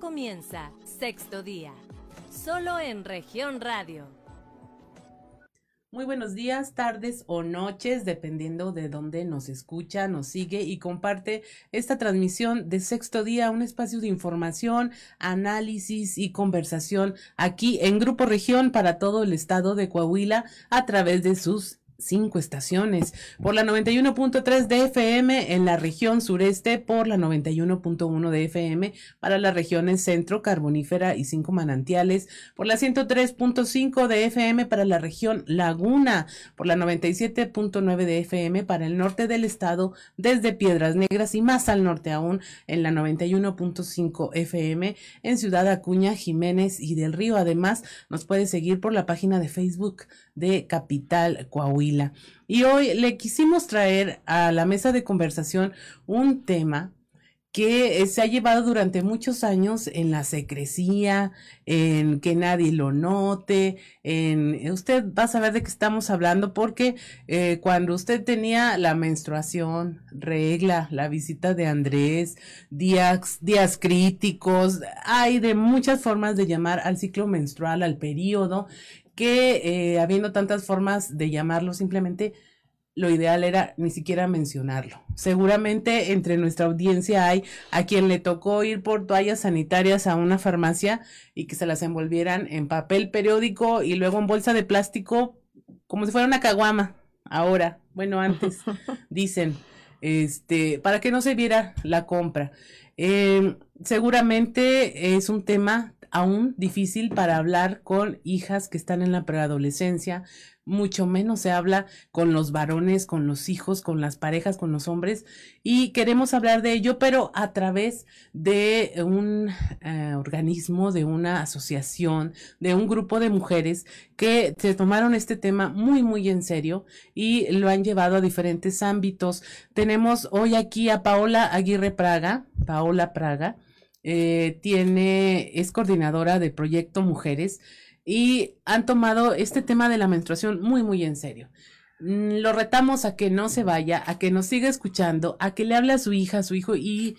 comienza Sexto Día, solo en región radio. Muy buenos días, tardes o noches, dependiendo de dónde nos escucha, nos sigue y comparte esta transmisión de Sexto Día, un espacio de información, análisis y conversación aquí en Grupo Región para todo el estado de Coahuila a través de sus cinco estaciones, por la 91.3 de FM en la región sureste, por la 91.1 de FM para las regiones centro, carbonífera y cinco manantiales, por la 103.5 de FM para la región laguna, por la 97.9 de FM para el norte del estado, desde Piedras Negras y más al norte aún en la 91.5 FM en Ciudad Acuña, Jiménez y del Río. Además, nos puede seguir por la página de Facebook de Capital Coahuila. Y hoy le quisimos traer a la mesa de conversación un tema que se ha llevado durante muchos años en la secrecía, en que nadie lo note, en usted va a saber de qué estamos hablando porque eh, cuando usted tenía la menstruación, regla, la visita de Andrés, días, días críticos, hay de muchas formas de llamar al ciclo menstrual, al periodo, que eh, habiendo tantas formas de llamarlo, simplemente lo ideal era ni siquiera mencionarlo. Seguramente entre nuestra audiencia hay a quien le tocó ir por toallas sanitarias a una farmacia y que se las envolvieran en papel periódico y luego en bolsa de plástico como si fuera una caguama. Ahora, bueno, antes dicen, este, para que no se viera la compra. Eh, seguramente es un tema aún difícil para hablar con hijas que están en la preadolescencia, mucho menos se habla con los varones, con los hijos, con las parejas, con los hombres y queremos hablar de ello, pero a través de un eh, organismo, de una asociación, de un grupo de mujeres que se tomaron este tema muy, muy en serio y lo han llevado a diferentes ámbitos. Tenemos hoy aquí a Paola Aguirre Praga, Paola Praga eh, tiene, es coordinadora de Proyecto Mujeres y han tomado este tema de la menstruación muy, muy en serio. Mm, lo retamos a que no se vaya, a que nos siga escuchando, a que le hable a su hija, a su hijo y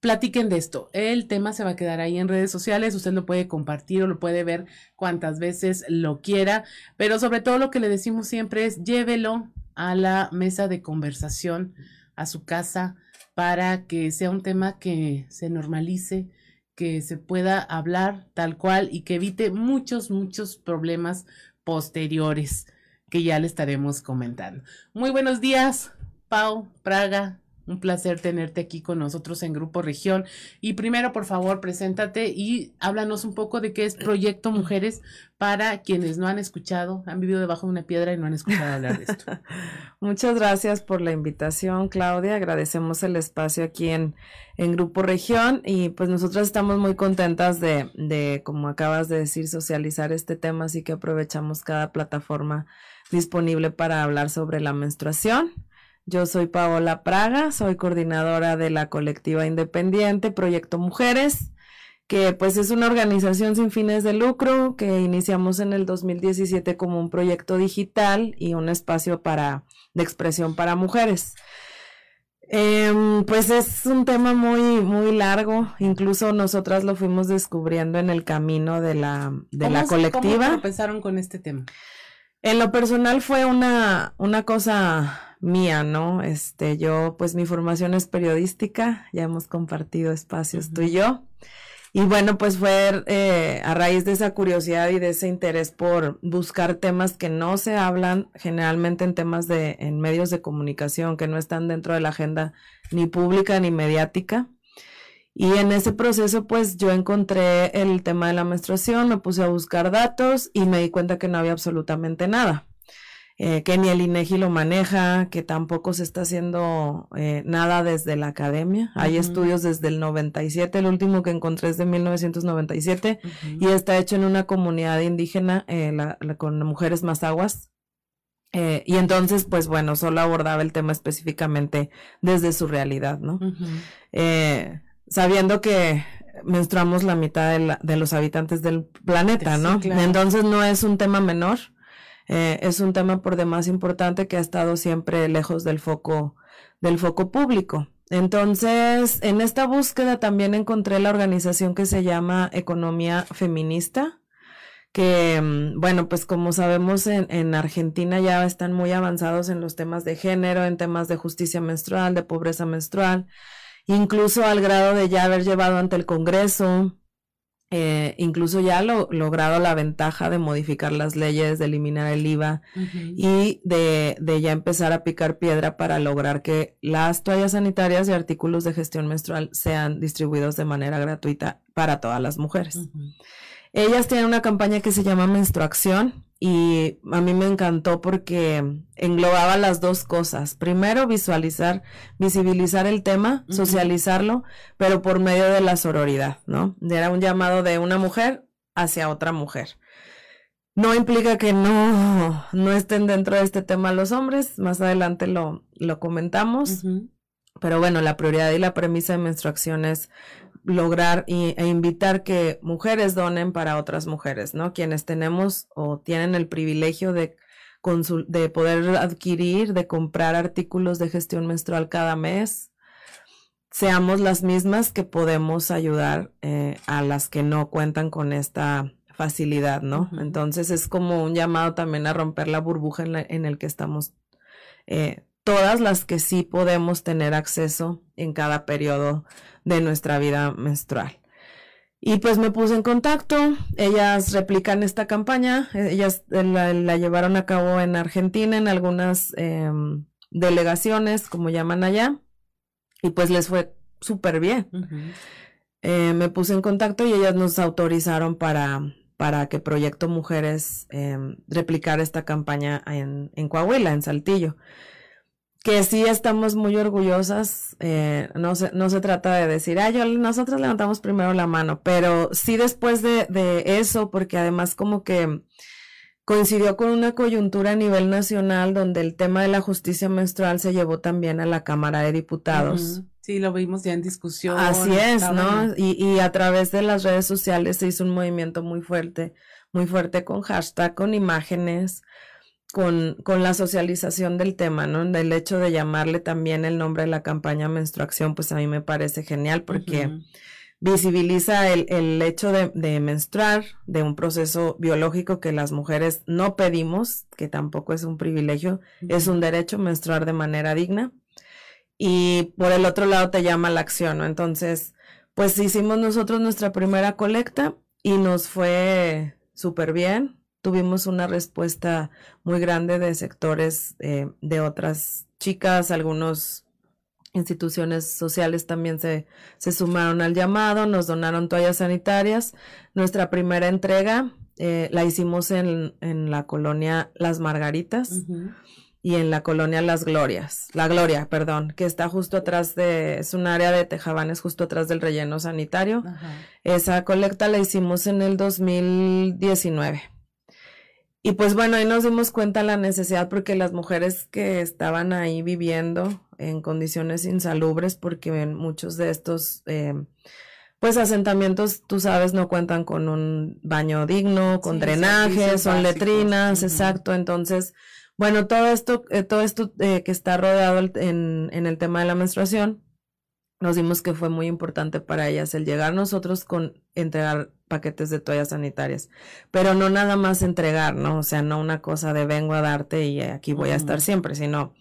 platiquen de esto. El tema se va a quedar ahí en redes sociales, usted lo puede compartir o lo puede ver cuantas veces lo quiera, pero sobre todo lo que le decimos siempre es llévelo a la mesa de conversación, a su casa, para que sea un tema que se normalice, que se pueda hablar tal cual y que evite muchos, muchos problemas posteriores que ya le estaremos comentando. Muy buenos días, Pau, Praga, un placer tenerte aquí con nosotros en Grupo Región. Y primero, por favor, preséntate y háblanos un poco de qué es Proyecto Mujeres para quienes no han escuchado, han vivido debajo de una piedra y no han escuchado hablar de esto. Muchas gracias por la invitación, Claudia. Agradecemos el espacio aquí en, en Grupo Región y pues nosotros estamos muy contentas de, de, como acabas de decir, socializar este tema, así que aprovechamos cada plataforma disponible para hablar sobre la menstruación. Yo soy Paola Praga, soy coordinadora de la colectiva independiente Proyecto Mujeres, que pues es una organización sin fines de lucro que iniciamos en el 2017 como un proyecto digital y un espacio para, de expresión para mujeres. Em, pues es un tema muy, muy largo, incluso nosotras lo fuimos descubriendo en el camino de la, de la colectiva. ¿Cómo empezaron con este tema? En lo personal fue una, una cosa mía, ¿no? Este, yo, pues mi formación es periodística, ya hemos compartido espacios tú y yo. Y bueno, pues fue eh, a raíz de esa curiosidad y de ese interés por buscar temas que no se hablan generalmente en temas de, en medios de comunicación, que no están dentro de la agenda ni pública ni mediática. Y en ese proceso, pues yo encontré el tema de la menstruación, me puse a buscar datos y me di cuenta que no había absolutamente nada. Eh, que ni el INEGI lo maneja, que tampoco se está haciendo eh, nada desde la academia. Hay estudios desde el 97, el último que encontré es de 1997 y está hecho en una comunidad indígena eh, con mujeres más aguas. y entonces, pues bueno, solo abordaba el tema específicamente desde su realidad, ¿no? sabiendo que menstruamos la mitad de, los habitantes del planeta, ¿no? Entonces no es un tema menor eh, es un tema por demás importante que ha estado siempre lejos del foco, del foco público. Entonces, en esta búsqueda también encontré la organización que se llama Economía Feminista, que, mm, bueno, pues como sabemos en, en, Argentina ya están muy avanzados en los temas de género, en temas de justicia menstrual, de pobreza menstrual, incluso al grado de ya haber llevado ante el Congreso eh, incluso ya lo, logrado la ventaja de modificar las leyes, de eliminar el IVA y de, de, ya empezar a picar piedra para lograr que las toallas sanitarias y artículos de gestión menstrual sean distribuidos de manera gratuita para todas las mujeres. Ellas tienen una campaña que se llama Menstruación y a mí me encantó porque englobaba las dos cosas. Primero, visualizar, visibilizar el tema, socializarlo, pero por medio de la sororidad, ¿no? Era un llamado de una mujer hacia otra mujer. No implica que no, no estén dentro de este tema los hombres, más adelante lo, lo comentamos, pero bueno, la prioridad y la premisa de menstruación es lograr e invitar que mujeres donen para otras mujeres, ¿no? Quienes tenemos o tienen el privilegio de, de poder adquirir, de comprar artículos de gestión menstrual cada mes, seamos las mismas que podemos ayudar eh, a las que no cuentan con esta facilidad, ¿no? Entonces es como un llamado también a romper la burbuja en, en el que estamos eh, todas las que sí podemos tener acceso en cada periodo de nuestra vida menstrual. Y pues me puse en contacto, ellas replican esta campaña, ellas la, llevaron a cabo en Argentina, en algunas em, delegaciones, como llaman allá, y pues les fue súper bien. Eh, me puse en contacto y ellas nos autorizaron para, para que Proyecto Mujeres em, replicara esta campaña en, en Coahuila, en Saltillo que sí estamos muy orgullosas. Eh, no, se, no se trata de decir, ay, yo, nosotros levantamos primero la mano, pero sí después de, de, eso, porque además como que coincidió con una coyuntura a nivel nacional donde el tema de la justicia menstrual se llevó también a la Cámara de Diputados. Sí, lo vimos ya en discusión. Así es, ¿no? Y, y a través de las redes sociales se hizo un movimiento muy fuerte, muy fuerte con hashtag, con imágenes con, con, la socialización del tema, ¿no? Del hecho de llamarle también el nombre de la campaña menstruación, pues a mí me parece genial porque visibiliza el, el hecho de, de, menstruar, de un proceso biológico que las mujeres no pedimos, que tampoco es un privilegio, es un derecho menstruar de manera digna. Y por el otro lado te llama la acción, ¿no? Entonces, pues hicimos nosotros nuestra primera colecta y nos fue súper bien tuvimos una respuesta muy grande de sectores eh, de otras chicas, algunos instituciones sociales también se, se, sumaron al llamado, nos donaron toallas sanitarias. Nuestra primera entrega eh, la hicimos en, en, la colonia Las Margaritas y en la colonia Las Glorias, La Gloria, perdón, que está justo atrás de, es un área de Tejabanes justo atrás del relleno sanitario. Esa colecta la hicimos en el 2019. Y pues bueno, ahí nos dimos cuenta la necesidad porque las mujeres que estaban ahí viviendo en condiciones insalubres, porque en muchos de estos, eh, pues asentamientos, tú sabes, no cuentan con un baño digno, con drenaje, son letrinas, exacto. Entonces, bueno, todo esto, eh, todo esto eh, que está rodeado en, en el tema de la menstruación, nos dimos que fue muy importante para ellas el llegar nosotros con entregar paquetes de toallas sanitarias, pero no nada más entregar, ¿no? O sea, no una cosa de vengo a darte y aquí voy a estar siempre, sino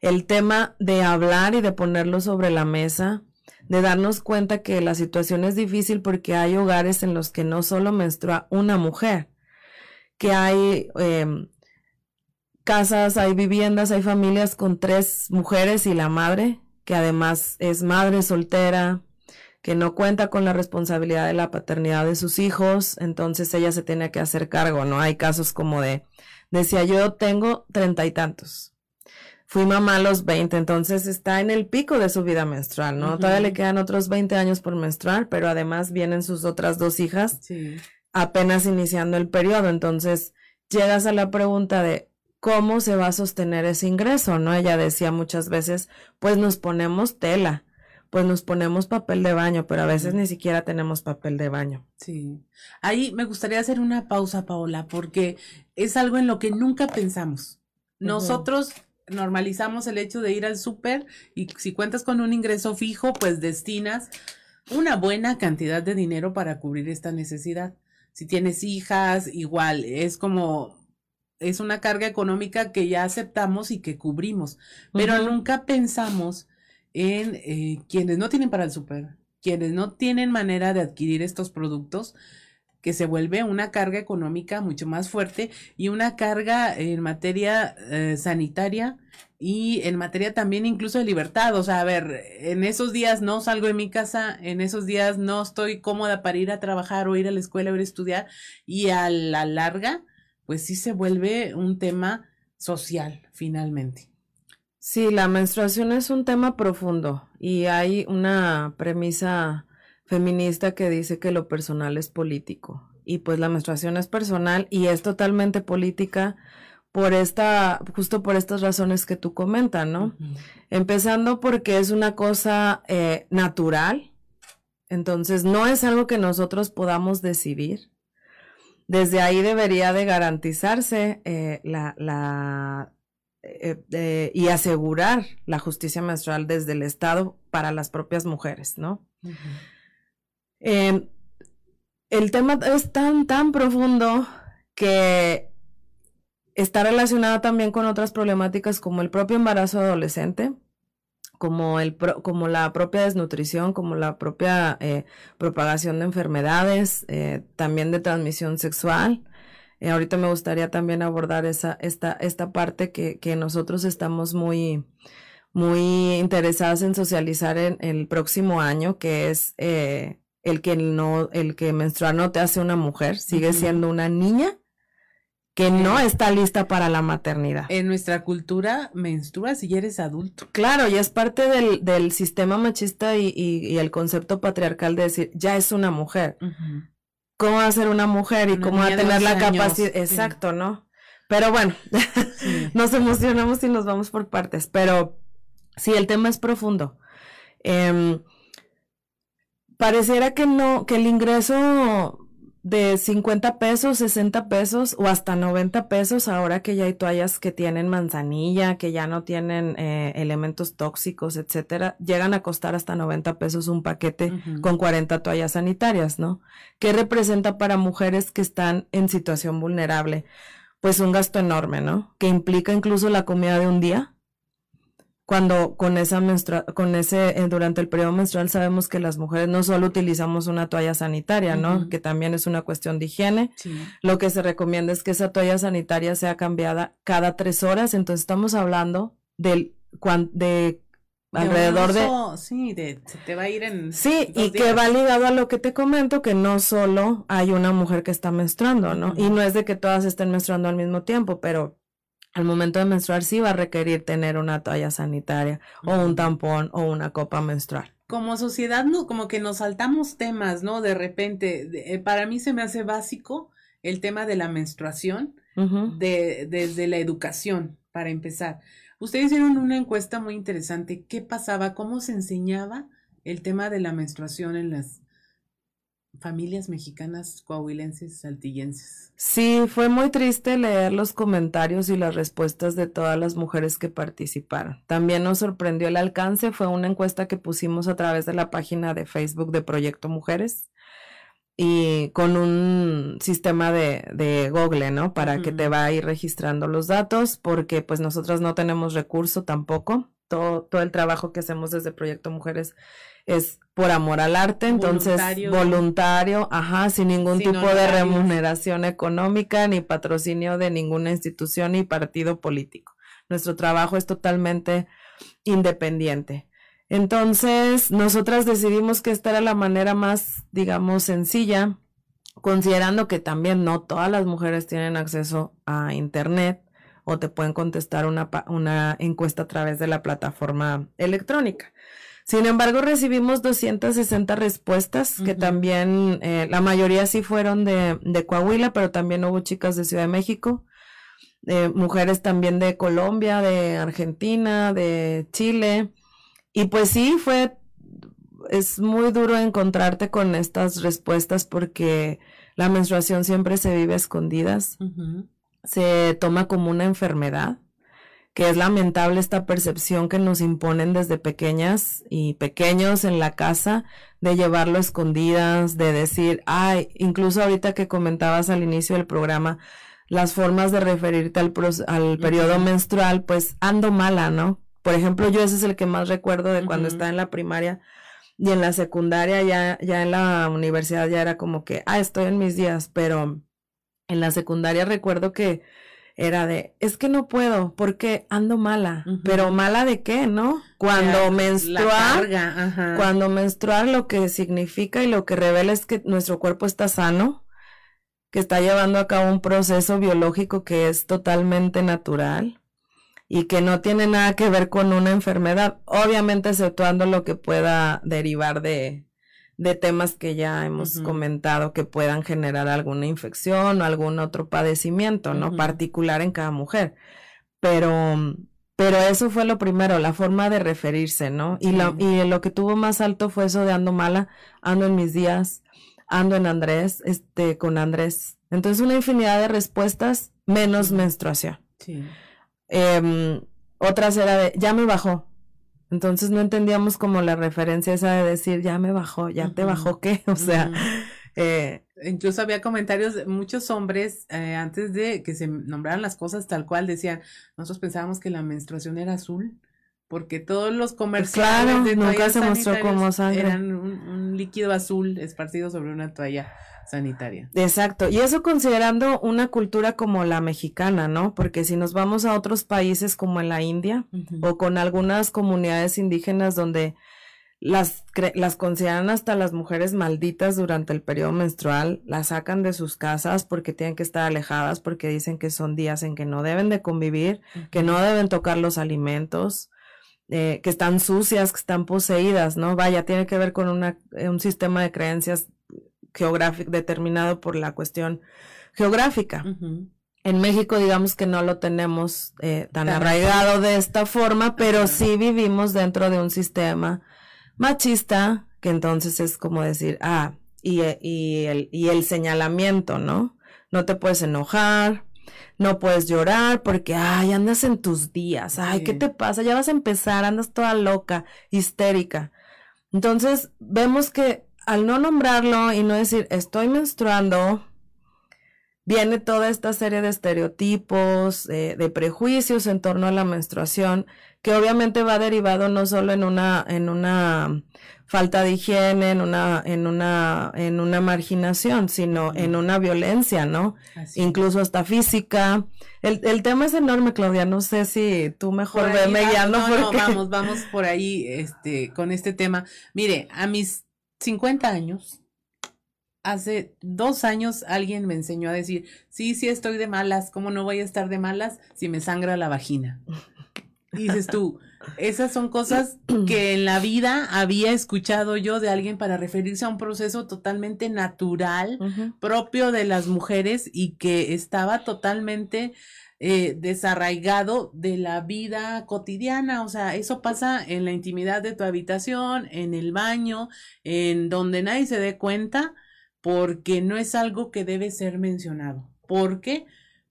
el tema de hablar y de ponerlo sobre la mesa, de darnos cuenta que la situación es difícil porque hay hogares en los que no solo menstrua una mujer, que hay em, casas, hay viviendas, hay familias con tres mujeres y la madre, que además es madre soltera, que no cuenta con la responsabilidad de la paternidad de sus hijos, entonces ella se tiene que hacer cargo, ¿no? Hay casos como de, decía yo tengo treinta y tantos, fui mamá a los veinte, entonces está en el pico de su vida menstrual, ¿no? Todavía le quedan otros veinte años por menstruar, pero además vienen sus otras dos hijas apenas iniciando el periodo, entonces llegas a la pregunta de cómo se va a sostener ese ingreso, ¿no? Ella decía muchas veces, pues nos ponemos tela pues nos ponemos papel de baño, pero a veces ni siquiera tenemos papel de baño. Sí. Ahí me gustaría hacer una pausa, Paola, porque es algo en lo que nunca pensamos. Nosotros normalizamos el hecho de ir al súper y si cuentas con un ingreso fijo, pues destinas una buena cantidad de dinero para cubrir esta necesidad. Si tienes hijas, igual, es como es una carga económica que ya aceptamos y que cubrimos, pero nunca pensamos en eh, quienes no tienen para el súper, quienes no tienen manera de adquirir estos productos, que se vuelve una carga económica mucho más fuerte y una carga en materia eh, sanitaria y en materia también incluso de libertad. O sea, a ver, en esos días no salgo de mi casa, en esos días no estoy cómoda para ir a trabajar o ir a la escuela o ir a estudiar y a la larga, pues sí se vuelve un tema social finalmente. Sí, la menstruación es un tema profundo y hay una premisa feminista que dice que lo personal es político y pues la menstruación es personal y es totalmente política por esta, justo por estas razones que tú comentas, ¿no? Empezando porque es una cosa eh, natural, entonces no es algo que nosotros podamos decidir. Desde ahí debería de garantizarse eh, la, la eh, y asegurar la justicia menstrual desde el Estado para las propias mujeres, ¿no? Em, el tema es tan, tan profundo que está relacionado también con otras problemáticas como el propio embarazo adolescente, como, el como la propia desnutrición, como la propia eh, propagación de enfermedades, eh, también de transmisión sexual. Eh, ahorita me gustaría también abordar esa, esta, esta parte que, que nosotros estamos muy, muy interesadas en socializar en, el próximo año, que es el que no, el que menstruar no te hace una mujer, sigue siendo una niña que no está lista para la maternidad. En nuestra cultura menstrua si eres adulto. Claro, y es parte del, del sistema machista y, y, el concepto patriarcal de decir, ya es una mujer cómo va a ser una mujer y cómo va a tener la capacidad. Exacto, ¿no? Pero bueno, nos emocionamos y nos vamos por partes. Pero sí, el tema es profundo. Em, pareciera que no, que el ingreso de 50 pesos, 60 pesos o hasta 90 pesos ahora que ya hay toallas que tienen manzanilla, que ya no tienen eh, elementos tóxicos, etcétera, llegan a costar hasta 90 pesos un paquete con 40 toallas sanitarias, ¿no? ¿Qué representa para mujeres que están en situación vulnerable? Pues un gasto enorme, ¿no? Que implica incluso la comida de un día, cuando con esa menstrua con ese eh, durante el periodo menstrual sabemos que las mujeres no solo utilizamos una toalla sanitaria, ¿no? Que también es una cuestión de higiene. Lo que se recomienda es que esa toalla sanitaria sea cambiada cada tres horas. Entonces estamos hablando del de alrededor de, sí de se te va a ir en sí y que va ligado a lo que te comento que no solo hay una mujer que está menstruando no y no es de que todas estén menstruando al mismo tiempo pero al momento de menstruar sí va a requerir tener una toalla sanitaria o un tampón o una copa menstrual. Como sociedad, no, como que nos saltamos temas, ¿no? De repente, eh, para mí se me hace básico el tema de la menstruación de, desde la educación, para empezar. Ustedes hicieron una encuesta muy interesante. ¿Qué pasaba? ¿Cómo se enseñaba el tema de la menstruación en las familias mexicanas coahuilenses saltillenses. Sí, fue muy triste leer los comentarios y las respuestas de todas las mujeres que participaron. También nos sorprendió el alcance, fue una encuesta que pusimos a través de la página de Facebook de Proyecto Mujeres y con un sistema de, de Google, ¿no? Para que te va a ir registrando los datos, porque pues nosotros no tenemos recurso tampoco. Todo, todo el trabajo que hacemos desde Proyecto Mujeres es por amor al arte, entonces voluntario, ajá, sin ningún tipo de remuneración económica ni patrocinio de ninguna institución ni partido político. Nuestro trabajo es totalmente independiente. Entonces, nosotras decidimos que esta era la manera más, digamos, sencilla, considerando que también no todas las mujeres tienen acceso a Internet o te pueden contestar una, una encuesta a través de la plataforma electrónica. Sin embargo, recibimos 260 respuestas, que también, eh, la mayoría sí fueron de, de, Coahuila, pero también hubo chicas de Ciudad de México, mujeres también de Colombia, de Argentina, de Chile. Y pues sí, fue, es muy duro encontrarte con estas respuestas porque la menstruación siempre se vive a escondidas, se toma como una enfermedad que es lamentable esta percepción que nos imponen desde pequeñas y pequeños en la casa de llevarlo escondidas, de decir, ay, incluso ahorita que comentabas al inicio del programa, las formas de referirte al, al periodo menstrual, pues ando mala, ¿no? Por ejemplo, yo ese es el que más recuerdo de cuando estaba en la primaria y en la secundaria, ya, ya en la universidad ya era como que, ah, estoy en mis días, pero en la secundaria recuerdo que era de, es que no puedo porque ando mala, pero mala de qué, ¿no? Cuando menstruar, cuando menstruar lo que significa y lo que revela es que nuestro cuerpo está sano, que está llevando a cabo un proceso biológico que es totalmente natural y que no tiene nada que ver con una enfermedad, obviamente exceptuando lo que pueda derivar de, de temas que ya hemos comentado que puedan generar alguna infección o algún otro padecimiento, ¿no? Particular en cada mujer. Pero, pero eso fue lo primero, la forma de referirse, ¿no? Y, lo, y lo que tuvo más alto fue eso de ando mala, ando en mis días, ando en Andrés, este, con Andrés. Entonces, una infinidad de respuestas menos menstruación. Sí. Eh, otras era de, ya me bajó. Entonces no entendíamos como la referencia esa de decir, ya me bajó, ya te bajó qué, o sea, eh, incluso había comentarios de muchos hombres eh, antes de que se nombraran las cosas tal cual decían, nosotros pensábamos que la menstruación era azul porque todos los comerciales claro, nunca se mostró como sangre. eran un, líquido azul esparcido sobre una toalla sanitaria. Exacto, y eso considerando una cultura como la mexicana, ¿no? Porque si nos vamos a otros países como en la India o con algunas comunidades indígenas donde las, las consideran hasta las mujeres malditas durante el periodo menstrual, las sacan de sus casas porque tienen que estar alejadas, porque dicen que son días en que no deben de convivir, que no deben tocar los alimentos, eh, que están sucias, que están poseídas, ¿no? Vaya, tiene que ver con una, eh, un sistema de creencias geográfico determinado por la cuestión geográfica. En México, digamos que no lo tenemos eh, tan arraigado de esta forma, pero sí vivimos dentro de un sistema machista, que entonces es como decir, ah, y, y, el, y el señalamiento, ¿no? No te puedes enojar, no puedes llorar porque, ay, andas en tus días, ay, ¿qué te pasa? Ya vas a empezar, andas toda loca, histérica. Entonces, vemos que al no nombrarlo y no decir estoy menstruando, viene toda esta serie de estereotipos, eh, de prejuicios en torno a la menstruación, que obviamente va derivado no solo en una, en una falta de higiene, en una, en una, en una marginación, sino en una violencia, ¿no? Incluso hasta física. El, el, tema es enorme, Claudia. No sé si tú mejor veme guiando. No, no, vamos, vamos por ahí, este, con este tema. Mire, a mis 50 años, hace dos años alguien me enseñó a decir, sí, sí estoy de malas, ¿cómo no voy a estar de malas si me sangra la vagina? Y dices tú, esas son cosas que en la vida había escuchado yo de alguien para referirse a un proceso totalmente natural, propio de las mujeres y que estaba totalmente eh, desarraigado de la vida cotidiana, o sea, eso pasa en la intimidad de tu habitación, en el baño, en donde nadie se dé cuenta, porque no es algo que debe ser mencionado. ¿Por qué?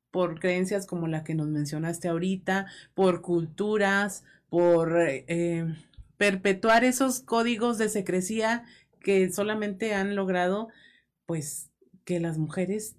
Por creencias como la que nos mencionaste ahorita, por culturas, por eh, perpetuar esos códigos de secrecía que solamente han logrado, pues, que las mujeres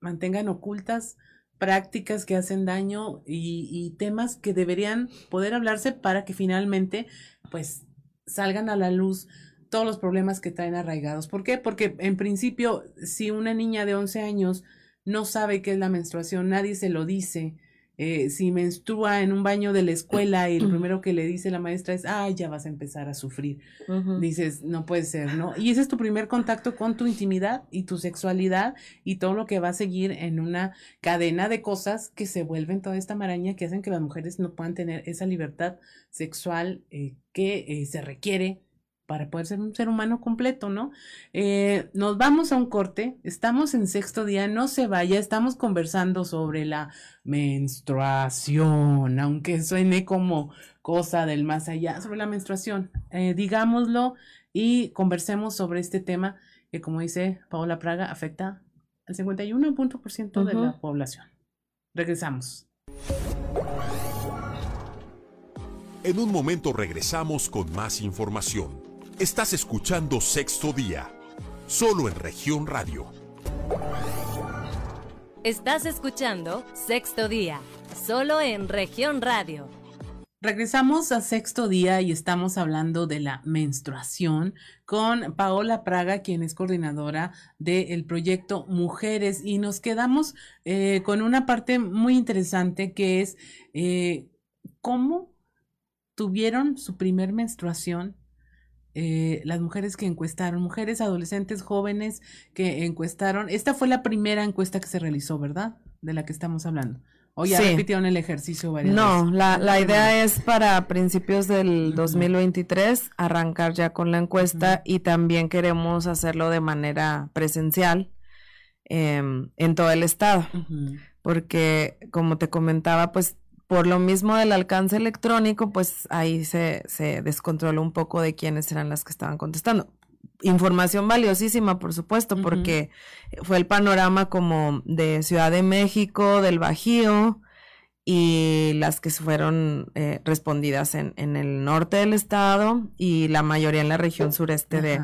mantengan ocultas prácticas que hacen daño y, temas que deberían poder hablarse para que finalmente pues salgan a la luz todos los problemas que traen arraigados. ¿Por qué? Porque en principio, si una niña de 11 años no sabe qué es la menstruación, nadie se lo dice, eh, si menstrua en un baño de la escuela y lo primero que le dice la maestra es, ay, ya vas a empezar a sufrir. Dices, no puede ser, ¿no? Y ese es tu primer contacto con tu intimidad y tu sexualidad y todo lo que va a seguir en una cadena de cosas que se vuelven toda esta maraña que hacen que las mujeres no puedan tener esa libertad sexual eh, que eh, se requiere para poder ser un ser humano completo, ¿no? Eh, nos vamos a un corte, estamos en sexto día, no se vaya, estamos conversando sobre la menstruación, aunque suene como cosa del más allá, sobre la menstruación, eh, digámoslo y conversemos sobre este tema que, como dice Paola Praga, afecta al 51% de la población. Regresamos. En un momento regresamos con más información. Estás escuchando Sexto Día, solo en región radio. Estás escuchando Sexto Día, solo en región radio. Regresamos a sexto día y estamos hablando de la menstruación con Paola Praga, quien es coordinadora del proyecto Mujeres y nos quedamos eh, con una parte muy interesante que es eh, cómo tuvieron su primer menstruación eh, las mujeres que encuestaron, mujeres, adolescentes, jóvenes que encuestaron. Esta fue la primera encuesta que se realizó, ¿verdad? De la que estamos hablando. ¿O ya repitieron el ejercicio varias no, la, la idea es para principios del 2023 arrancar ya con la encuesta y también queremos hacerlo de manera presencial em, en todo el estado. Porque, como te comentaba, pues por lo mismo del alcance electrónico, pues ahí se, se descontroló un poco de quiénes eran las que estaban contestando información valiosísima, por supuesto, porque fue el panorama como de Ciudad de México, del Bajío y las que fueron eh, respondidas en, en, el norte del estado y la mayoría en la región sureste de,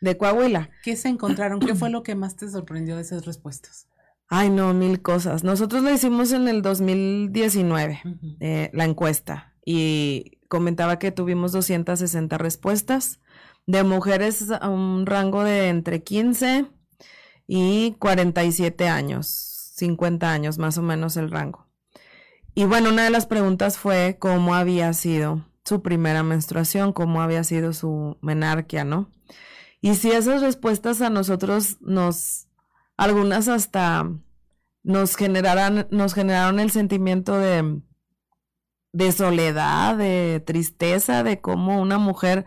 de, Coahuila. ¿Qué se encontraron? ¿Qué fue lo que más te sorprendió de esas respuestas? Ay, no, mil cosas. Nosotros lo hicimos en el 2019, eh, la encuesta, y comentaba que tuvimos 260 respuestas de mujeres a un rango de entre 15 y 47 años, 50 años más o menos el rango. Y bueno, una de las preguntas fue cómo había sido su primera menstruación, cómo había sido su menarquia, ¿no? Y si esas respuestas a nosotros nos, algunas hasta nos generaran, nos generaron el sentimiento de, de soledad, de tristeza, de cómo una mujer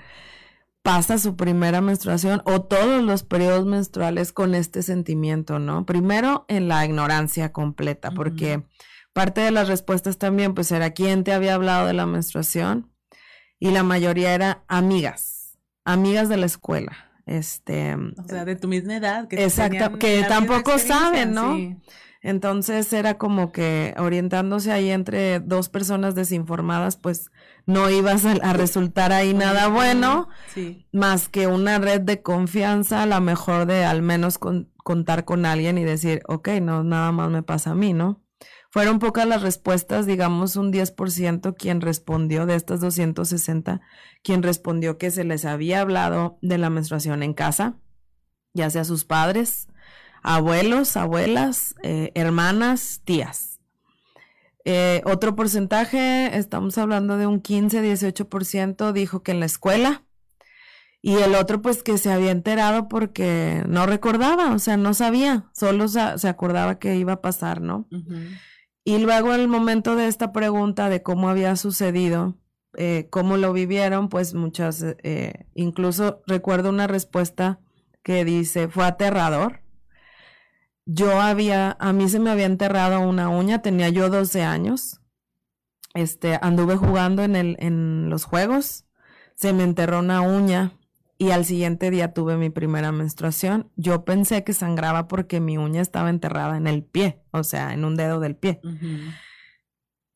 pasa su primera menstruación o todos los periodos menstruales con este sentimiento, ¿no? Primero en la ignorancia completa, porque parte de las respuestas también, pues era quién te había hablado de la menstruación y la mayoría era amigas, amigas de la escuela. Este, o sea, de tu misma edad, que exacto, que tampoco saben, ¿no? Entonces era como que orientándose ahí entre dos personas desinformadas, pues no ibas a, resultar ahí nada bueno, más que una red de confianza, a lo mejor de al menos contar con alguien y decir, ok, no, nada más me pasa a mí, ¿no? Fueron pocas las respuestas, digamos un 10% quien respondió de estas 260, quien respondió que se les había hablado de la menstruación en casa, ya sea sus padres, abuelos, abuelas, eh, hermanas, tías. Eh, otro porcentaje, estamos hablando de un 15, 18%, dijo que en la escuela. Y el otro, pues que se había enterado porque no recordaba, o sea, no sabía, solo se, acordaba que iba a pasar, ¿no? Y luego, el momento de esta pregunta de cómo había sucedido, eh, cómo lo vivieron, pues muchas, incluso recuerdo una respuesta que dice, fue aterrador yo había, a mí se me había enterrado una uña, tenía yo 12 años. Este, anduve jugando en el, en los juegos, se me enterró una uña y al siguiente día tuve mi primera menstruación. Yo pensé que sangraba porque mi uña estaba enterrada en el pie, o sea, en un dedo del pie.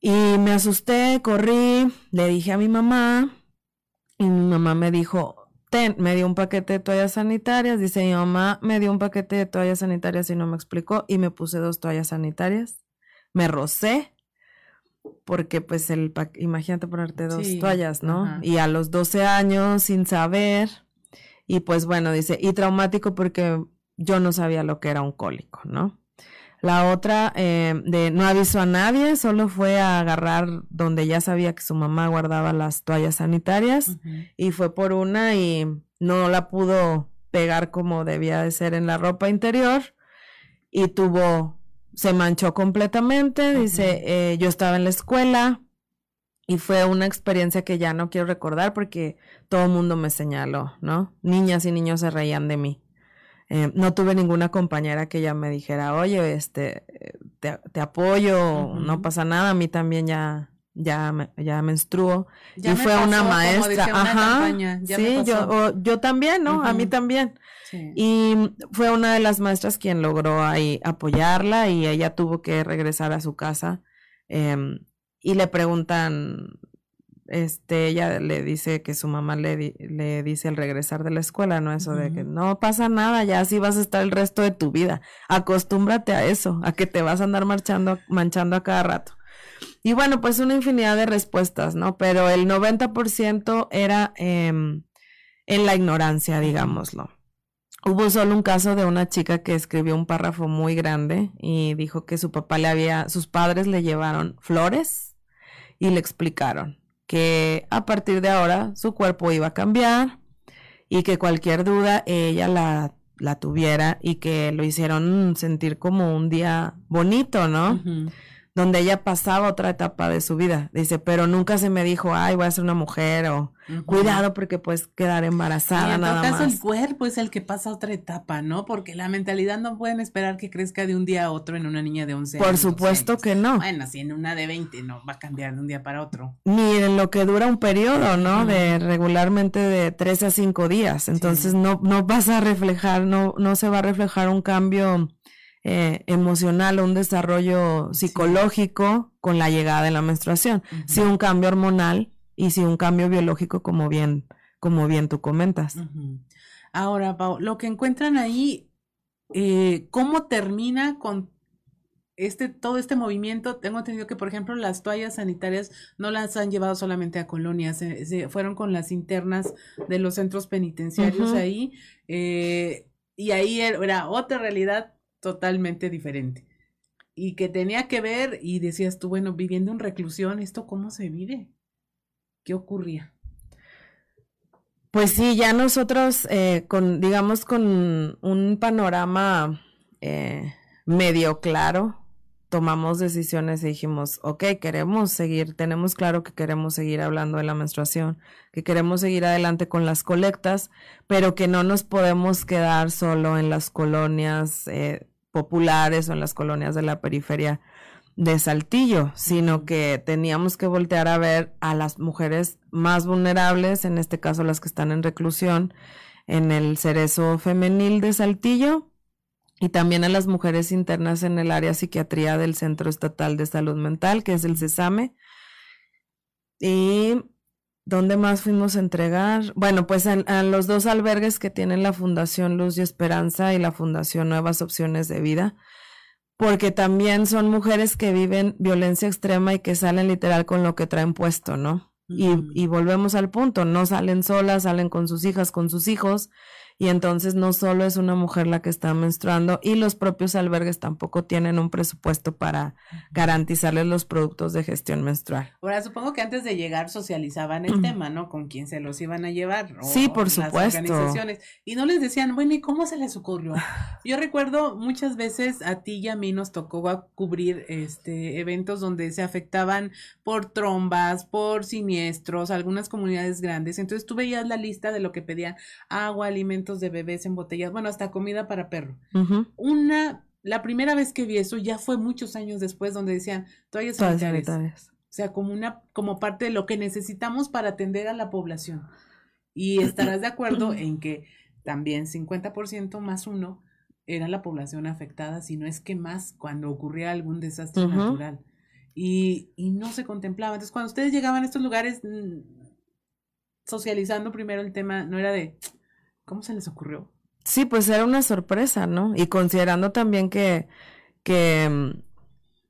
Y me asusté, corrí, le dije a mi mamá y mi mamá me dijo, me dio un paquete de toallas sanitarias, dice mi mamá, me dio un paquete de toallas sanitarias y no me explicó y me puse dos toallas sanitarias, me rocé, porque pues el, imagínate ponerte dos toallas, ¿no? Y a los 12 años sin saber, y pues bueno, dice, y traumático porque yo no sabía lo que era un cólico, ¿no? La otra eh, de no avisó a nadie, solo fue a agarrar donde ya sabía que su mamá guardaba las toallas sanitarias y fue por una y no la pudo pegar como debía de ser en la ropa interior y tuvo, se manchó completamente, dice, eh, yo estaba en la escuela y fue una experiencia que ya no quiero recordar porque todo el mundo me señaló, ¿no? Niñas y niños se reían de mí. Eh, no tuve ninguna compañera que ya me dijera, oye, este, te, apoyo, no pasa nada, a mí también ya, ya, ya menstruo. y fue una maestra, ajá, sí, yo, yo también, ¿no? A mí también. Y fue una de las maestras quien logró ahí apoyarla y ella tuvo que regresar a su casa. Em, y le preguntan, este, ella le dice que su mamá le, le dice al regresar de la escuela, ¿no? Eso de que no pasa nada, ya así vas a estar el resto de tu vida. Acostúmbrate a eso, a que te vas a andar marchando, manchando a cada rato. Y bueno, pues una infinidad de respuestas, ¿no? Pero el 90% era em, en la ignorancia, digámoslo. Hubo solo un caso de una chica que escribió un párrafo muy grande y dijo que su papá le había, sus padres le llevaron flores y le explicaron que a partir de ahora su cuerpo iba a cambiar y que cualquier duda ella la, la tuviera y que lo hicieron sentir como un día bonito, ¿no? Donde ella pasaba otra etapa de su vida. Dice, pero nunca se me dijo, ay, voy a ser una mujer o cuidado porque puedes quedar embarazada. Y en todo caso, el cuerpo es el que pasa otra etapa, ¿no? Porque la mentalidad no pueden esperar que crezca de un día a otro en una niña de 11 años. Por supuesto que no. Bueno, si en una de 20 no va a cambiar de un día para otro. Ni en lo que dura un periodo, ¿no? De regularmente de 3 a 5 días. Entonces no, no vas a reflejar, no, no se va a reflejar un cambio eh, emocional o un desarrollo psicológico con la llegada de la menstruación, si un cambio hormonal y si un cambio biológico como bien, como bien tú comentas. Ahora, Pau, lo que encuentran ahí, eh, ¿cómo termina con este, todo este movimiento, tengo entendido que, por ejemplo, las toallas sanitarias no las han llevado solamente a colonias, se, fueron con las internas de los centros penitenciarios ahí, eh, y ahí era otra realidad totalmente diferente. Y que tenía que ver, y decías tú, bueno, viviendo en reclusión, ¿esto cómo se vive? ¿Qué ocurría? Pues sí, ya nosotros, eh, con, digamos, con un panorama eh, medio claro, tomamos decisiones y dijimos, ok, queremos seguir, tenemos claro que queremos seguir hablando de la menstruación, que queremos seguir adelante con las colectas, pero que no nos podemos quedar solo en las colonias eh, populares o en las colonias de la periferia de Saltillo, sino que teníamos que voltear a ver a las mujeres más vulnerables, en este caso las que están en reclusión, en el cerezo femenil de Saltillo, y también a las mujeres internas en el área psiquiatría del Centro Estatal de Salud Mental, que es el CESAME. Y ¿dónde más fuimos a entregar? Bueno, pues a los dos albergues que tienen la Fundación Luz y Esperanza y la Fundación Nuevas Opciones de Vida, porque también son mujeres que viven violencia extrema y que salen literal con lo que traen puesto, ¿no? y, y volvemos al punto, no salen solas, salen con sus hijas, con sus hijos, y entonces no solo es una mujer la que está menstruando y los propios albergues tampoco tienen un presupuesto para garantizarles los productos de gestión menstrual. Ahora, supongo que antes de llegar socializaban el tema, ¿no? Con quién se los iban a llevar. sí, por supuesto. organizaciones. Y no les decían, bueno, ¿y cómo se les ocurrió? Yo recuerdo muchas veces a ti y a mí nos tocó cubrir este eventos donde se afectaban por trombas, por siniestros, algunas comunidades grandes. Entonces tú veías la lista de lo que pedían, agua, alimentos de bebés en botellas, bueno, hasta comida para perro. Una, la primera vez que vi eso ya fue muchos años después donde decían toallas sanitarias. O sea, como una, como parte de lo que necesitamos para atender a la población. Y estarás de acuerdo en que también 50% más uno era la población afectada, si no es que más cuando ocurría algún desastre natural. Y, y, no se contemplaba. Entonces, cuando ustedes llegaban a estos lugares, mm, socializando primero el tema, no era de, ¿Cómo se les ocurrió? Sí, pues era una sorpresa, ¿no? Y considerando también que, que mm,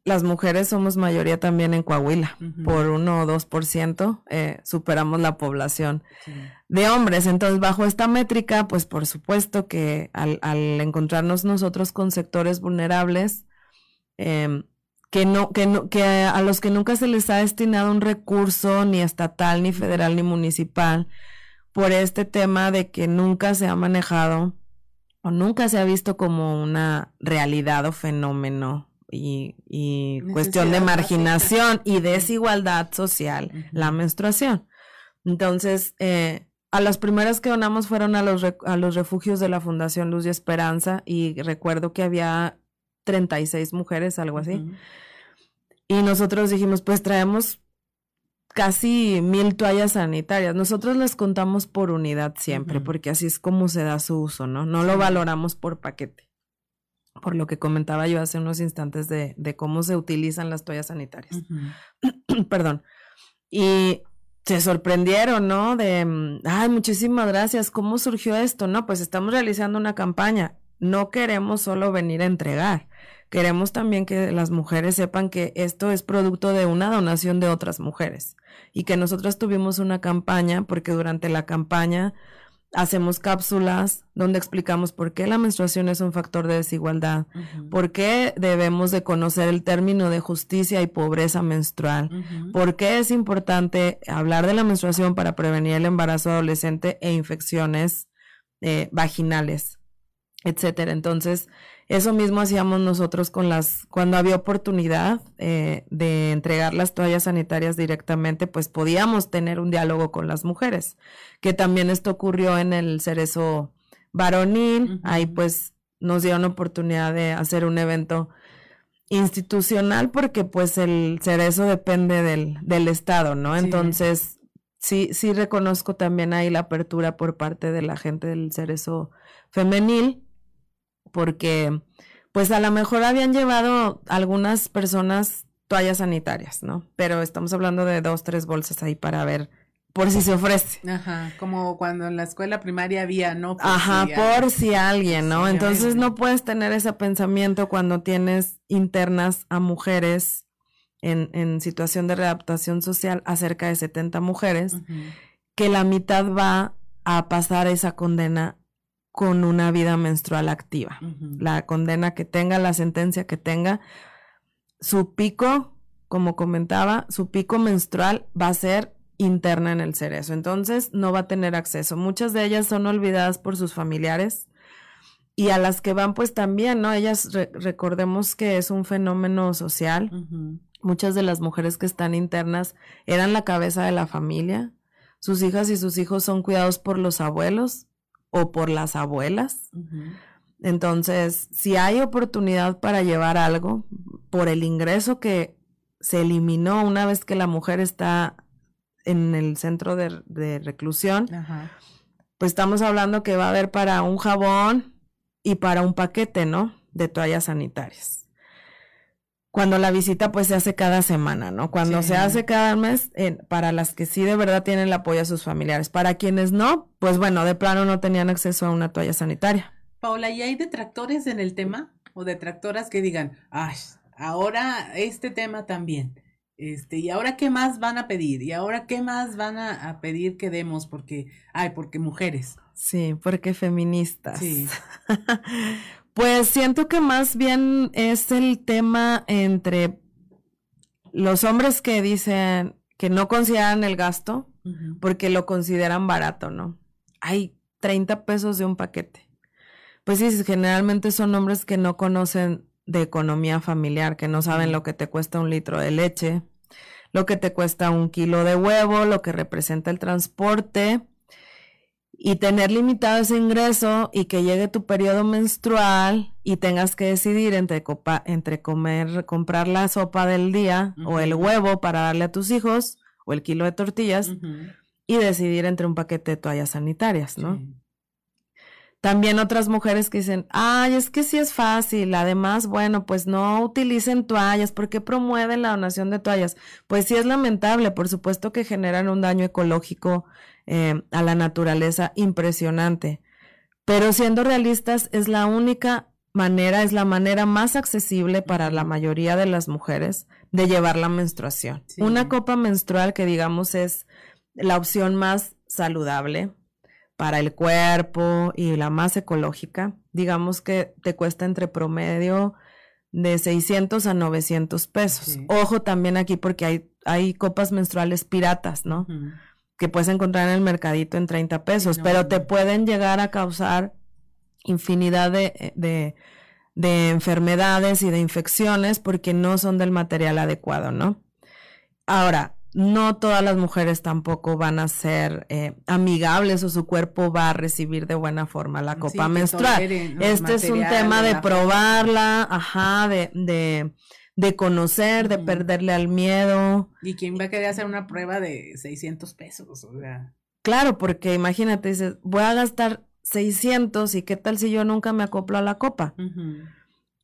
las mujeres somos mayoría también en Coahuila, por uno o dos por ciento, eh, superamos la población de hombres. Entonces, bajo esta métrica, pues por supuesto que al, al encontrarnos nosotros con sectores vulnerables, em, que no, que no, que a los que nunca se les ha destinado un recurso ni estatal, ni federal, ni municipal, por este tema de que nunca se ha manejado o nunca se ha visto como una realidad o fenómeno y, cuestión de marginación y desigualdad social, la menstruación. Entonces, eh, a las primeras que donamos fueron a los, a los refugios de la Fundación Luz y Esperanza y recuerdo que había 36 mujeres, algo así. Y nosotros dijimos, pues traemos casi mil toallas sanitarias. Nosotros las contamos por unidad siempre, porque así es como se da su uso, ¿no? No lo valoramos por paquete. Por lo que comentaba yo hace unos instantes de, cómo se utilizan las toallas sanitarias. Perdón. Y se sorprendieron, ¿no? De, ay, muchísimas gracias, ¿cómo surgió esto? No, pues estamos realizando una campaña. No queremos solo venir a entregar, queremos también que las mujeres sepan que esto es producto de una donación de otras mujeres y que nosotros tuvimos una campaña porque durante la campaña hacemos cápsulas donde explicamos por qué la menstruación es un factor de desigualdad, por qué debemos de conocer el término de justicia y pobreza menstrual, por qué es importante hablar de la menstruación para prevenir el embarazo adolescente e infecciones eh, vaginales, etcétera. Entonces, eso mismo hacíamos nosotros con las, cuando había oportunidad eh, de entregar las toallas sanitarias directamente, pues podíamos tener un diálogo con las mujeres, que también esto ocurrió en el cerezo varonil, ahí pues nos dieron oportunidad de hacer un evento institucional porque pues el cerezo depende del, del Estado, ¿no? Entonces, sí, sí reconozco también ahí la apertura por parte de la gente del cerezo femenil porque pues a lo mejor habían llevado algunas personas toallas sanitarias, ¿no? Pero estamos hablando de dos, tres bolsas ahí para ver por si se ofrece. Ajá, como cuando en la escuela primaria había, ¿no? Ajá, por si alguien, ¿no? Entonces no puedes tener ese pensamiento cuando tienes internas a mujeres en, en situación de readaptación social, a cerca de 70 mujeres, que la mitad va a pasar esa condena con una vida menstrual activa. La condena que tenga, la sentencia que tenga, su pico, como comentaba, su pico menstrual va a ser interna en el cerezo. Entonces no va a tener acceso. Muchas de ellas son olvidadas por sus familiares y a las que van pues también, ¿no? Ellas recordemos que es un fenómeno social. Muchas de las mujeres que están internas eran la cabeza de la familia. Sus hijas y sus hijos son cuidados por los abuelos o por las abuelas. Entonces, si hay oportunidad para llevar algo por el ingreso que se eliminó una vez que la mujer está en el centro de, reclusión, pues estamos hablando que va a haber para un jabón y para un paquete, ¿no? De toallas sanitarias cuando la visita pues se hace cada semana, ¿no? Cuando se hace cada mes, para las que sí de verdad tienen el apoyo a sus familiares. Para quienes no, pues bueno, de plano no tenían acceso a una toalla sanitaria. Paula, ¿y hay detractores en el tema? ¿O detractoras que digan, ay, ahora este tema también? Este, ¿y ahora qué más van a pedir? ¿Y ahora qué más van a, a pedir que demos? Porque, ay, porque mujeres. Sí, porque feministas. Sí. Pues siento que más bien es el tema entre los hombres que dicen que no consideran el gasto porque lo consideran barato, ¿no? Hay 30 pesos de un paquete. Pues sí, generalmente son hombres que no conocen de economía familiar, que no saben lo que te cuesta un litro de leche, lo que te cuesta un kilo de huevo, lo que representa el transporte y tener limitado ese ingreso y que llegue tu periodo menstrual y tengas que decidir entre, copa, entre comer, comprar la sopa del día o el huevo para darle a tus hijos o el kilo de tortillas y decidir entre un paquete de toallas sanitarias, ¿no? También otras mujeres que dicen, ay, es que sí es fácil. Además, bueno, pues no utilicen toallas porque promueven la donación de toallas. Pues sí es lamentable, por supuesto que generan un daño ecológico eh, a la naturaleza impresionante. Pero siendo realistas, es la única manera, es la manera más accesible para la mayoría de las mujeres de llevar la menstruación. Una copa menstrual que digamos es la opción más saludable para el cuerpo y la más ecológica, digamos que te cuesta entre promedio de 600 a 900 pesos. Ojo también aquí porque hay, hay copas menstruales piratas, ¿no? Que puedes encontrar en el mercadito en 30 pesos, pero te pueden llegar a causar infinidad de, de, de enfermedades y de infecciones porque no son del material adecuado, ¿no? Ahora, no todas las mujeres tampoco van a ser eh, amigables o su cuerpo va a recibir de buena forma la copa menstrual. Este es un tema de, probarla, ajá, de, de, conocer, de perderle al miedo. ¿Y quién va a querer hacer una prueba de 600 pesos? O sea. Claro, porque imagínate, dices, voy a gastar 600 y qué tal si yo nunca me acoplo a la copa.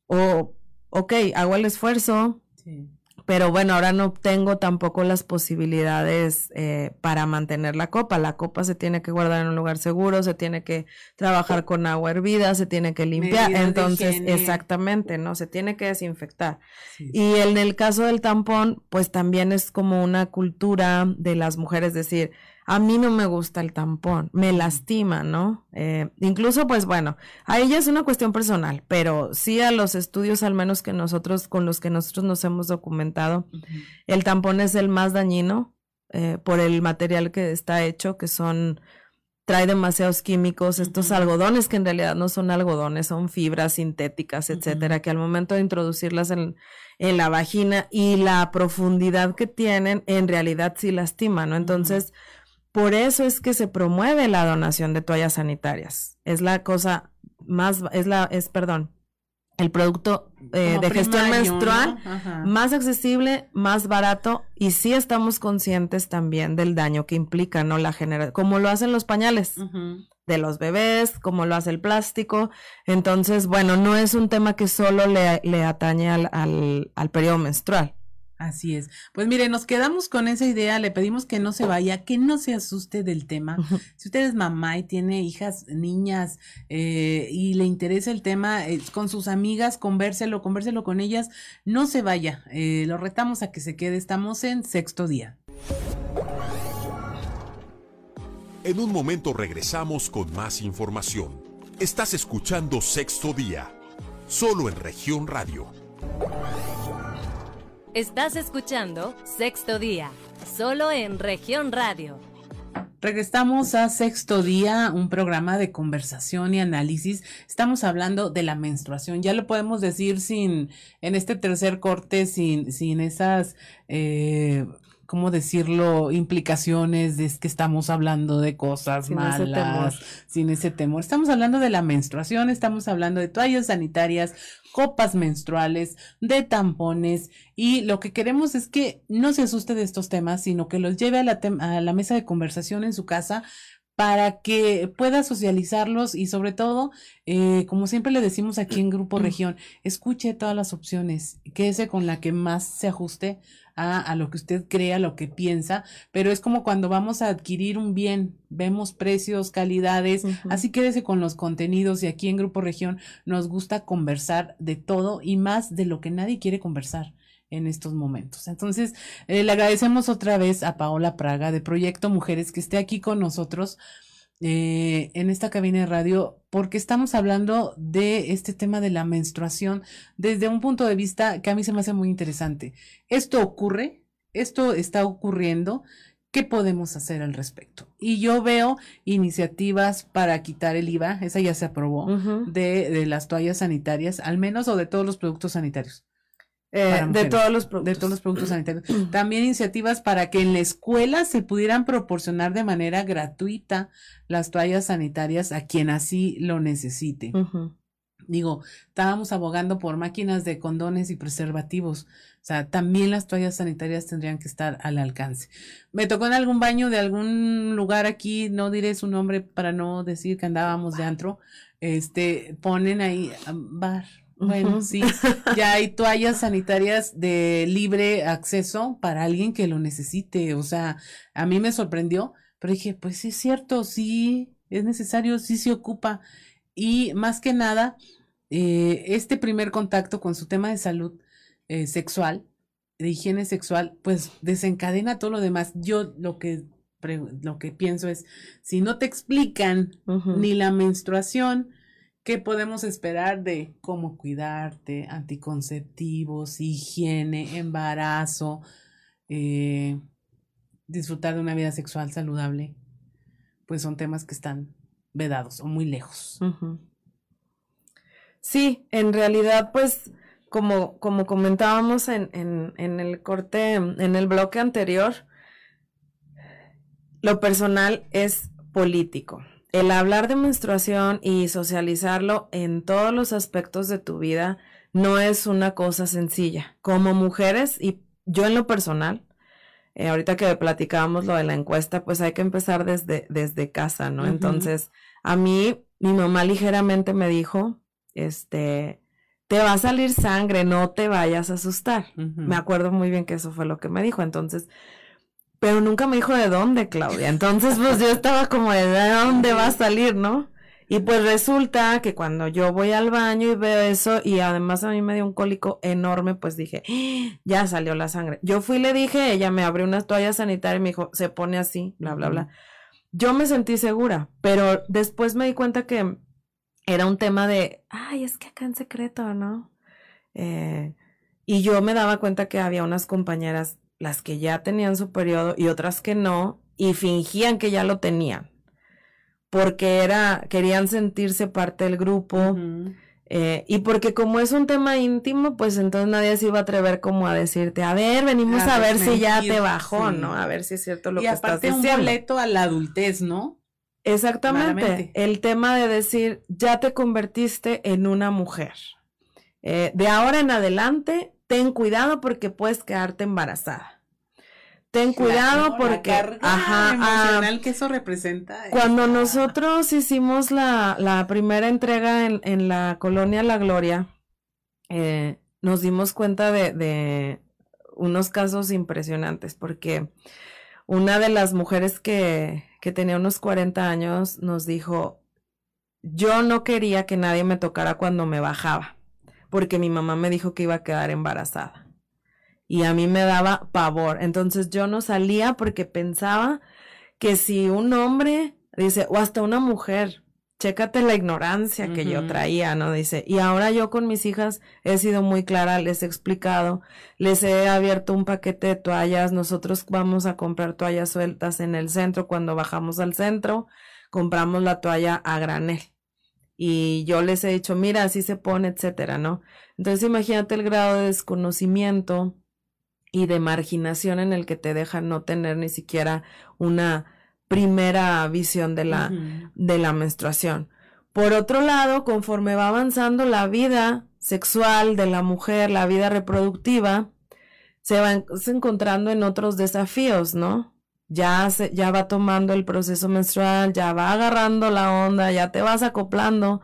O, ok, hago el esfuerzo. Sí pero bueno, ahora no tengo tampoco las posibilidades eh, para mantener la copa. La copa se tiene que guardar en un lugar seguro, se tiene que trabajar con agua hervida, se tiene que limpiar. Entonces, exactamente, ¿no? Se tiene que desinfectar. Y en el caso del tampón, pues también es como una cultura de las mujeres decir, a mí no me gusta el tampón, me lastima, ¿no? Eh, incluso, pues bueno, a ella es una cuestión personal, pero sí a los estudios, al menos que nosotros, con los que nosotros nos hemos documentado, el tampón es el más dañino eh, por el material que está hecho, que son, trae demasiados químicos, estos algodones que en realidad no son algodones, son fibras sintéticas, etcétera, que al momento de introducirlas en, en la vagina y la profundidad que tienen, en realidad sí lastima, ¿no? Entonces, por eso es que se promueve la donación de toallas sanitarias. Es la cosa más, es la, es, perdón, el producto eh, de gestión menstrual más accesible, más barato y sí estamos conscientes también del daño que implica, ¿no? La generación, como lo hacen los pañales de los bebés, como lo hace el plástico. Entonces, bueno, no es un tema que solo le, le atañe al, al, al periodo menstrual. Así es. Pues mire, nos quedamos con esa idea, le pedimos que no se vaya, que no se asuste del tema. Si usted es mamá y tiene hijas, niñas, eh, y le interesa el tema, eh, con sus amigas, convérselo, convérselo con ellas, no se vaya. Eh, lo retamos a que se quede, estamos en sexto día. En un momento regresamos con más información. Estás escuchando Sexto Día, solo en región radio. Estás escuchando Sexto Día, solo en región radio. Regresamos a Sexto Día, un programa de conversación y análisis. Estamos hablando de la menstruación. Ya lo podemos decir sin, en este tercer corte, sin, sin esas, eh, ¿cómo decirlo? Implicaciones de que estamos hablando de cosas malas, sin ese temor. Estamos hablando de la menstruación, estamos hablando de toallas sanitarias, copas menstruales, de tampones y lo que queremos es que no se asuste de estos temas, sino que los lleve a la, a la mesa de conversación en su casa para que pueda socializarlos y sobre todo, eh, como siempre le decimos aquí en Grupo Región, escuche todas las opciones, quédese con la que más se ajuste a, lo que usted crea, lo que piensa, pero es como cuando vamos a adquirir un bien, vemos precios, calidades, así quédese con los contenidos y aquí en Grupo Región nos gusta conversar de todo y más de lo que nadie quiere conversar en estos momentos. Entonces, eh, le agradecemos otra vez a Paola Praga de Proyecto Mujeres que esté aquí con nosotros eh, en esta cabina de radio porque estamos hablando de este tema de la menstruación desde un punto de vista que a mí se me hace muy interesante. Esto ocurre, esto está ocurriendo, ¿qué podemos hacer al respecto? Y yo veo iniciativas para quitar el IVA, esa ya se aprobó, de, de las toallas sanitarias, al menos, o de todos los productos sanitarios. Eh, de todos los productos. De todos los productos sanitarios. También iniciativas para que en la escuela se pudieran proporcionar de manera gratuita las toallas sanitarias a quien así lo necesite. Digo, estábamos abogando por máquinas de condones y preservativos. O sea, también las toallas sanitarias tendrían que estar al alcance. Me tocó en algún baño de algún lugar aquí, no diré su nombre para no decir que andábamos de antro. Este, ponen ahí bar, bueno, sí, ya hay toallas sanitarias de libre acceso para alguien que lo necesite. O sea, a mí me sorprendió, pero dije, pues sí es cierto, sí es necesario, sí se ocupa. Y más que nada, eh, este primer contacto con su tema de salud eh, sexual, de higiene sexual, pues desencadena todo lo demás. Yo lo que lo que pienso es, si no te explican ni la menstruación, ¿Qué podemos esperar de cómo cuidarte, anticonceptivos, higiene, embarazo, eh, disfrutar de una vida sexual saludable? Pues son temas que están vedados o muy lejos. Sí, en realidad, pues, como, como comentábamos en, en, en el corte, en el bloque anterior, lo personal es político el hablar de menstruación y socializarlo en todos los aspectos de tu vida no es una cosa sencilla. Como mujeres, y yo en lo personal, eh, ahorita que platicábamos lo de la encuesta, pues hay que empezar desde, desde casa, ¿no? Entonces, a mí, mi mamá ligeramente me dijo, este, te va a salir sangre, no te vayas a asustar. Me acuerdo muy bien que eso fue lo que me dijo, entonces, pero nunca me dijo de dónde, Claudia. Entonces, pues yo estaba como de ¿de dónde va a salir, ¿no? Y pues resulta que cuando yo voy al baño y veo eso, y además a mí me dio un cólico enorme, pues dije, "Ah, ya salió la sangre. Yo fui y le dije, ella me abrió una toalla sanitaria y me dijo, se pone así, bla, bla, bla. Yo me sentí segura, pero después me di cuenta que era un tema de, ay, es que acá en secreto, ¿no? Eh, y yo me daba cuenta que había unas compañeras, las que ya tenían su periodo y otras que no, y fingían que ya lo tenían, porque era, querían sentirse parte del grupo, eh, y porque como es un tema íntimo, pues entonces nadie se iba a atrever como a decirte, a ver, venimos A a, ver si ya te bajó, sí. ¿no? A ver si es cierto lo y que estás aparte un diciendo. boleto a la adultez, ¿no? Exactamente. Claramente. El tema de decir, ya te convertiste en una mujer. Eh, de ahora en adelante, ten cuidado porque puedes quedarte embarazada. Ten cuidado Claro, la porque, carga ajá, ah, emocional que eso representa. cuando nosotros hicimos la, la primera entrega en, en la colonia La Gloria, eh, nos dimos cuenta de, de unos casos impresionantes, porque una de las mujeres que, que tenía unos 40 años nos dijo, yo no quería que nadie me tocara cuando me bajaba, porque mi mamá me dijo que iba a quedar embarazada. Y a mí me daba pavor. Entonces yo no salía porque pensaba que si un hombre, dice, o hasta una mujer, chécate la ignorancia que yo traía, ¿no? Dice, y ahora yo con mis hijas he sido muy clara, les he explicado, les he abierto un paquete de toallas, nosotros vamos a comprar toallas sueltas en el centro, cuando bajamos al centro, compramos la toalla a granel. Y yo les he dicho, mira, así se pone, etcétera, ¿no? Entonces imagínate el grado de desconocimiento y de marginación en el que te dejan no tener ni siquiera una primera visión de la, de la menstruación. Por otro lado, conforme va avanzando la vida sexual de la mujer, la vida reproductiva, se va encontrando en otros desafíos, ¿no? Ya, se, ya va tomando el proceso menstrual, ya va agarrando la onda, ya te vas acoplando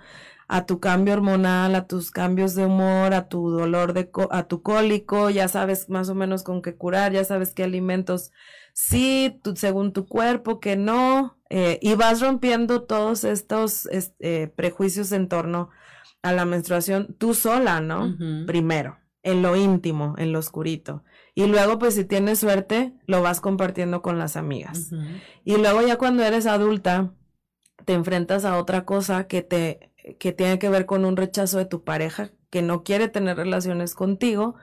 a tu cambio hormonal, a tus cambios de humor, a tu dolor de, a tu cólico, ya sabes más o menos con qué curar, ya sabes qué alimentos sí, tu- según tu cuerpo, que no, eh, y vas rompiendo todos estos es- eh, prejuicios en torno a la menstruación tú sola, ¿no? Primero, en lo íntimo, en lo oscurito. Y luego, pues si tienes suerte, lo vas compartiendo con las amigas. Y luego ya cuando eres adulta, te enfrentas a otra cosa que te que tiene que ver con un rechazo de tu pareja que no quiere tener relaciones contigo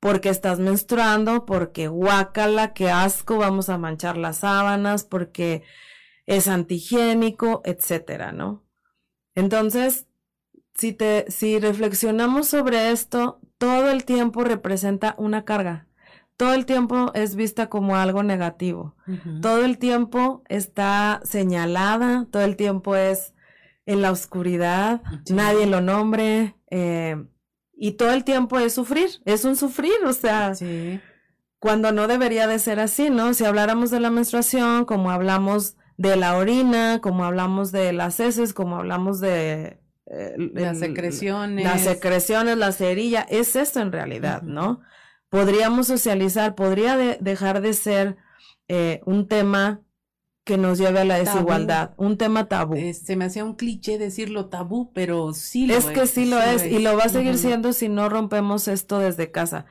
porque estás menstruando, porque guácala, qué asco, vamos a manchar las sábanas, porque es antihigiénico, etcétera, ¿no? Entonces, si te si reflexionamos sobre esto, todo el tiempo representa una carga. Todo el tiempo es vista como algo negativo todo el tiempo está señalada, todo el tiempo es en la oscuridad, Sí. nadie lo nombre, eh, y todo el tiempo es sufrir, es un sufrir, o sea, Sí. cuando no debería de ser así, ¿no? Si habláramos de la menstruación, como hablamos de la orina, como hablamos de las heces, como hablamos de... eh, Las secreciones. las secreciones, la cerilla, es esto en realidad. ¿no? Podríamos socializar, podría de- dejar de ser eh, un tema que nos lleve a la Tabú. desigualdad, un tema tabú. Eh, se me hacía un cliché decirlo tabú, pero sí lo es que sí lo es y lo va a seguir siendo si no rompemos esto desde casa.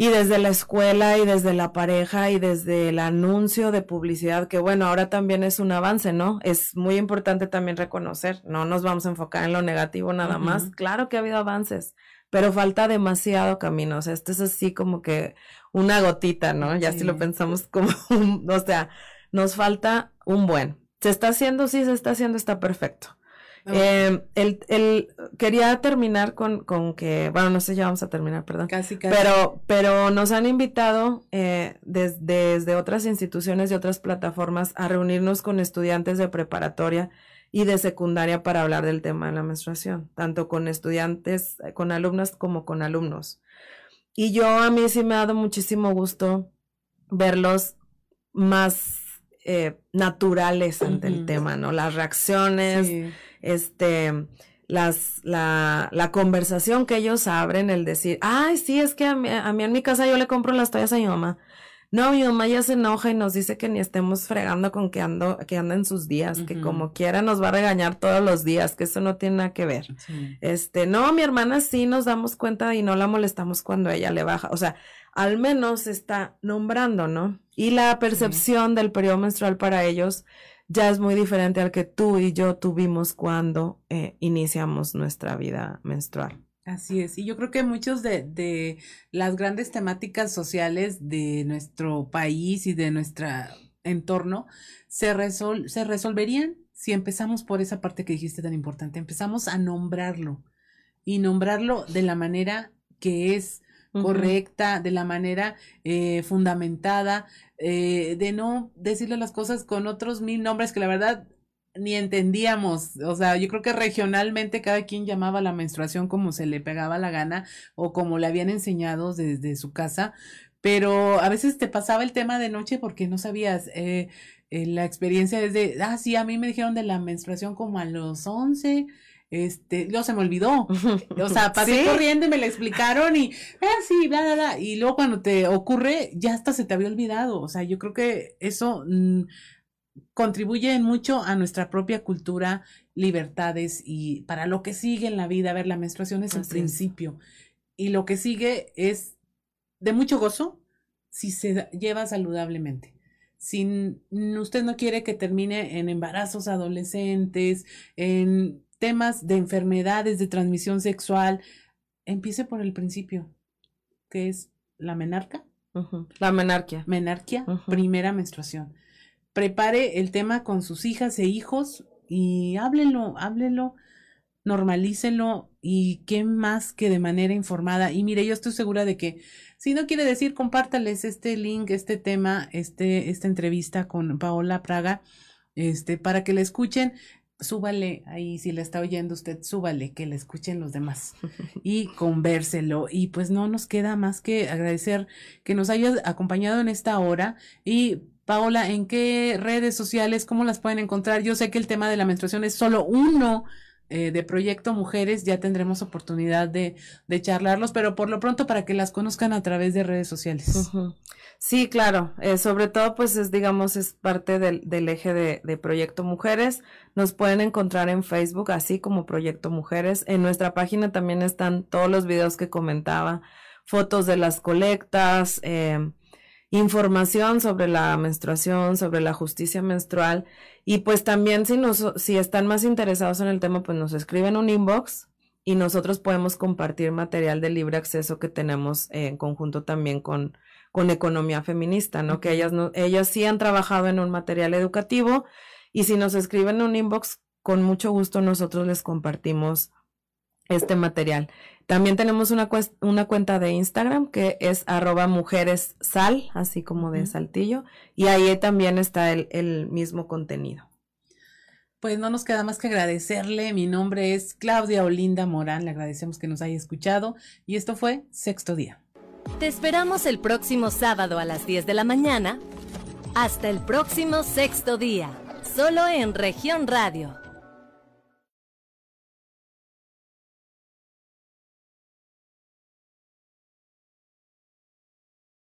Y desde la escuela y desde la pareja y desde el anuncio de publicidad, que bueno, ahora también es un avance, ¿no? Es muy importante también reconocer, no nos vamos a enfocar en lo negativo nada más. Claro que ha habido avances, pero falta demasiado camino. O sea, esto es así como que una gotita, ¿no? Ya si Sí. lo pensamos como, un- o sea, nos falta un buen. ¿Se está haciendo? Sí, se está haciendo, está perfecto. Eh, el, el, quería terminar con, con que, bueno, no sé, ya vamos a terminar, perdón. casi, casi. Pero, pero nos han invitado eh, des- desde otras instituciones y otras plataformas a reunirnos con estudiantes de preparatoria y de secundaria para hablar del tema de la menstruación, tanto con estudiantes, eh, con alumnas como con alumnos. Y yo a mí sí me ha dado muchísimo gusto verlos más eh, naturales ante el tema, ¿no? Las reacciones, Sí. Este, las, la, la conversación que ellos abren, el decir, ay, sí, es que a mí, a mí en mi casa yo le compro las toallas a mi mamá. No, mi mamá ya se enoja y nos dice que ni estemos fregando con que ando, que anda en sus días, que como quiera nos va a regañar todos los días, que eso no tiene nada que ver. Este, no, mi hermana sí nos damos cuenta y no la molestamos cuando ella le baja. O sea, al menos está nombrando, ¿no? Y la percepción del periodo menstrual para ellos ya es muy diferente al que tú y yo tuvimos cuando eh, iniciamos nuestra vida menstrual. Así es, y yo creo que muchos de, de las grandes temáticas sociales de nuestro país y de nuestro entorno se, resol se resolverían si empezamos por esa parte que dijiste tan importante, empezamos a nombrarlo y nombrarlo de la manera que es correcta, de la manera eh, fundamentada, eh, de no decirle las cosas con otros mil nombres que la verdad ni entendíamos, o sea, yo creo que regionalmente cada quien llamaba la menstruación como se le pegaba la gana o como le habían enseñado desde su casa, pero a veces te pasaba el tema de noche porque no sabías, eh, eh, la experiencia es de, ah, sí, a mí me dijeron de la menstruación como a los 11, este, luego se me olvidó, o sea, pasé corriendo y me la explicaron y, ah, sí, bla, bla, bla, y luego cuando te ocurre, ya hasta se te había olvidado, o sea, yo creo que eso... Mm, contribuyen mucho a nuestra propia cultura, libertades y para lo que sigue en la vida. A ver, la menstruación es el principio. Y lo que sigue es de mucho gozo si se lleva saludablemente. Si usted no quiere que termine en embarazos adolescentes, en temas de enfermedades de transmisión sexual, empiece por el principio, que es la menarca. La menarquia. Menarquia, primera menstruación prepare el tema con sus hijas e hijos y háblenlo, háblenlo, normalícenlo y qué más que de manera informada. Y mire, yo estoy segura de que si no quiere decir, compártales este link, este tema, este, esta entrevista con Paola Praga, este, para que la escuchen. Súbale ahí, si la está oyendo usted, súbale, que la escuchen los demás y convérselo. Y pues no nos queda más que agradecer que nos haya acompañado en esta hora y Paola, ¿en qué redes sociales, cómo las pueden encontrar? Yo sé que el tema de la menstruación es solo uno eh, de Proyecto Mujeres, ya tendremos oportunidad de, de, charlarlos, pero por lo pronto para que las conozcan a través de redes sociales. Sí, claro, eh, sobre todo pues es, digamos, es parte del, del eje de, de, Proyecto Mujeres. Nos pueden encontrar en Facebook, así como Proyecto Mujeres. En nuestra página también están todos los videos que comentaba, fotos de las colectas, eh, información sobre la menstruación, sobre la justicia menstrual. Y pues también si, nos, si están más interesados en el tema, pues nos escriben un inbox y nosotros podemos compartir material de libre acceso que tenemos en conjunto también con, con Economía Feminista, ¿no? Que ellas, no, ellas sí han trabajado en un material educativo y si nos escriben un inbox, con mucho gusto nosotros les compartimos este material. También tenemos una, una cuenta de Instagram que es arroba mujeres sal, así como de saltillo, y ahí también está el, el mismo contenido. Pues no nos queda más que agradecerle. Mi nombre es Claudia Olinda Morán. Le agradecemos que nos haya escuchado. Y esto fue Sexto Día. Te esperamos el próximo sábado a las 10 de la mañana. Hasta el próximo Sexto Día. Solo en región radio